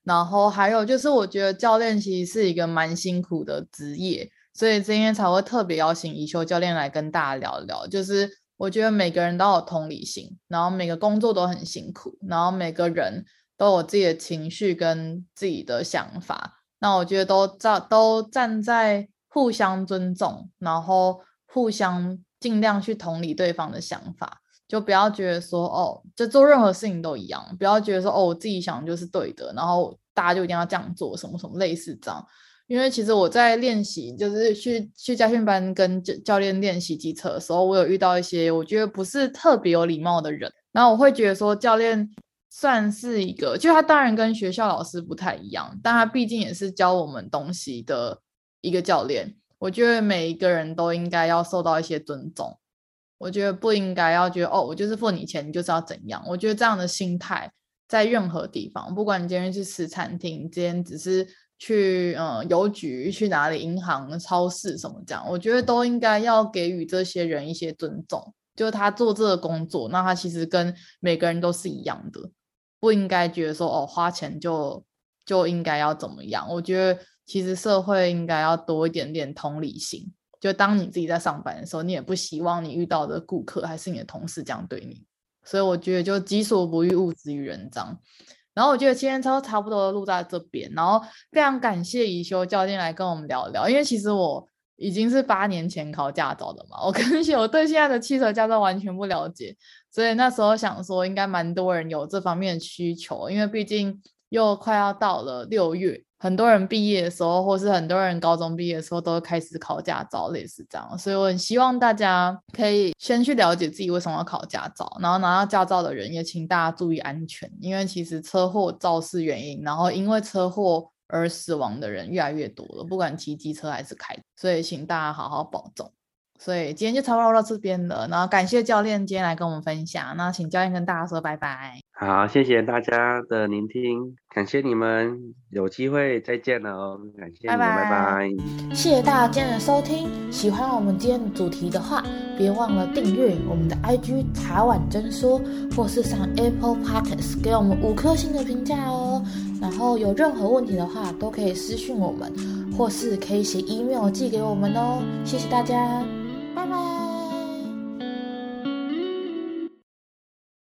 然后还有就是，我觉得教练其实是一个蛮辛苦的职业，所以今天才会特别邀请宜修教练来跟大家聊聊。就是我觉得每个人都有同理心，然后每个工作都很辛苦，然后每个人都有自己的情绪跟自己的想法。那我觉得都站都站在互相尊重，然后互相尽量去同理对方的想法。就不要觉得说哦，就做任何事情都一样，不要觉得说哦，我自己想就是对的，然后大家就一定要这样做，什么什么类似这样。因为其实我在练习，就是去去驾训班跟教教练练习机车的时候，我有遇到一些我觉得不是特别有礼貌的人，然后我会觉得说，教练算是一个，就他当然跟学校老师不太一样，但他毕竟也是教我们东西的一个教练。我觉得每一个人都应该要受到一些尊重。我觉得不应该要觉得哦，我就是付你钱，你就是要怎样。我觉得这样的心态在任何地方，不管你今天去吃餐厅，今天只是去嗯邮局、去哪里银行、超市什么这样，我觉得都应该要给予这些人一些尊重。就是他做这个工作，那他其实跟每个人都是一样的，不应该觉得说哦，花钱就就应该要怎么样。我觉得其实社会应该要多一点点同理心。就当你自己在上班的时候，你也不希望你遇到的顾客还是你的同事这样对你，所以我觉得就己所不欲，勿施于人这样。然后我觉得今天差不多录在这边，然后非常感谢宜修教练来跟我们聊聊，因为其实我已经是八年前考驾照的嘛，我跟你说我对现在的汽车驾照完全不了解，所以那时候想说应该蛮多人有这方面的需求，因为毕竟又快要到了六月。很多人毕业的时候，或是很多人高中毕业的时候，都开始考驾照，类似这样。所以我很希望大家可以先去了解自己为什么要考驾照，然后拿到驾照的人也请大家注意安全，因为其实车祸肇事原因，然后因为车祸而死亡的人越来越多了，不管骑机车还是开，所以请大家好好保重。所以今天就差不多到这边了，然后感谢教练今天来跟我们分享，那请教练跟大家说拜拜。好，谢谢大家的聆听，感谢你们，有机会再见了哦，感谢你们，拜拜。谢谢大家的收听，喜欢我们今天的主题的话，别忘了订阅我们的 IG 茶碗真说，或是上 Apple Podcast 给我们五颗星的评价哦。然后有任何问题的话，都可以私讯我们，或是可以写 email 寄给我们哦。谢谢大家。拜拜。